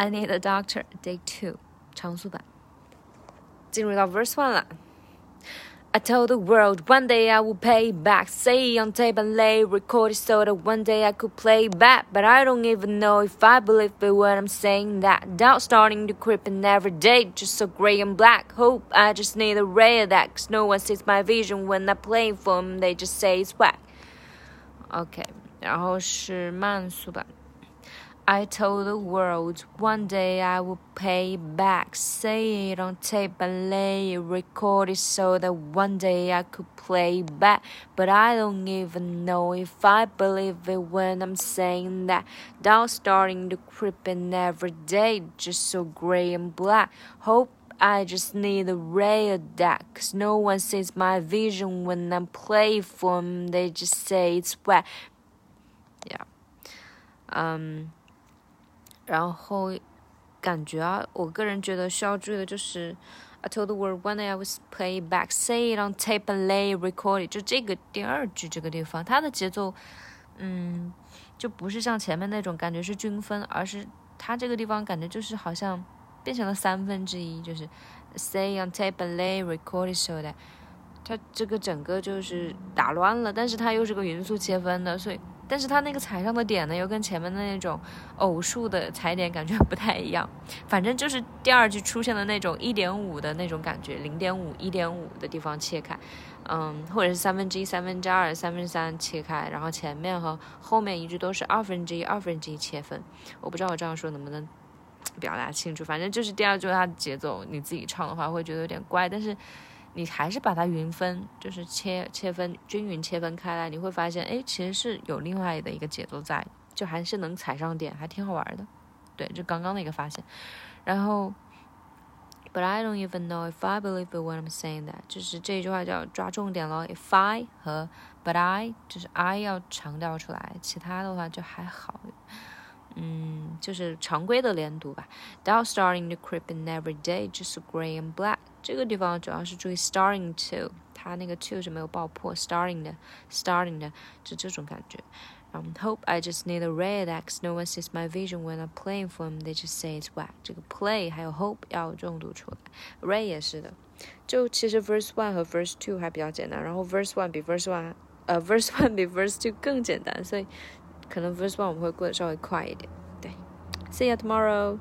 I need a doctor. Day two，长速版。进入到 verse one 了。I told the world one day I would pay back. Say on tape and lay, recorded so that one day I could play back. But I don't even know if I believe it when I'm saying that. Doubt starting to creep in every day, just so gray and black. Hope I just need a ray of that, cause no one sees my vision when I play for them. They just say it's whack. OK，然后是慢速版。 I told the world one day I would pay back. Say it on tape and lay it recorded so that one day I could play back. But I don't even know if I believe it when I'm saying that. Down starting to creep in every day, just so gray and black. Hope I just need a ray of that, cause no one sees my vision when I'm playing for them. They just say it's wet. Yeah. Um. 然后感觉啊，我个人觉得需要注意的就是，I told the world one day I was play back, say it on tape and lay record it。就这个第二句这个地方，它的节奏，嗯，就不是像前面那种感觉是均分，而是它这个地方感觉就是好像变成了三分之一，就是 say on tape and lay record it so that，它这个整个就是打乱了，但是它又是个匀速切分的，所以。但是它那个踩上的点呢，又跟前面的那种偶数的踩点感觉不太一样。反正就是第二句出现的那种一点五的那种感觉，零点五、一点五的地方切开，嗯，或者是三分之一、三分之二、三分之三切开，然后前面和后面一句都是二分之一、二分之一切分。我不知道我这样说能不能表达清楚。反正就是第二句它的节奏，你自己唱的话会觉得有点怪，但是。你还是把它匀分，就是切切分均匀切分开来，你会发现，哎，其实是有另外的一个节奏在，就还是能踩上点，还挺好玩的。对，就刚刚的一个发现。然后，But I don't even know if I believe when I'm saying that，就是这句话叫抓重点咯。If I 和 But I 就是 I 要强调出来，其他的话就还好。嗯，就是常规的连读吧。Doubt starting to creep in every day, just gray and black。这个地方主要是注意 starting to，它那个 to 是没有爆破，starting 的，starting 的，就这种感觉。Um, hope I just need a ray X. No one sees my vision when I'm playing for them. They just say it's whack. 这个 play 还有 hope 要重读出来，ray 也是的。就其实 verse one 和 verse two 还比较简单，然后 verse one 比 verse one 呃 verse one 比 verse two 更简单，所以 可能 verse one 我们会过得稍微快一点。对，See you tomorrow.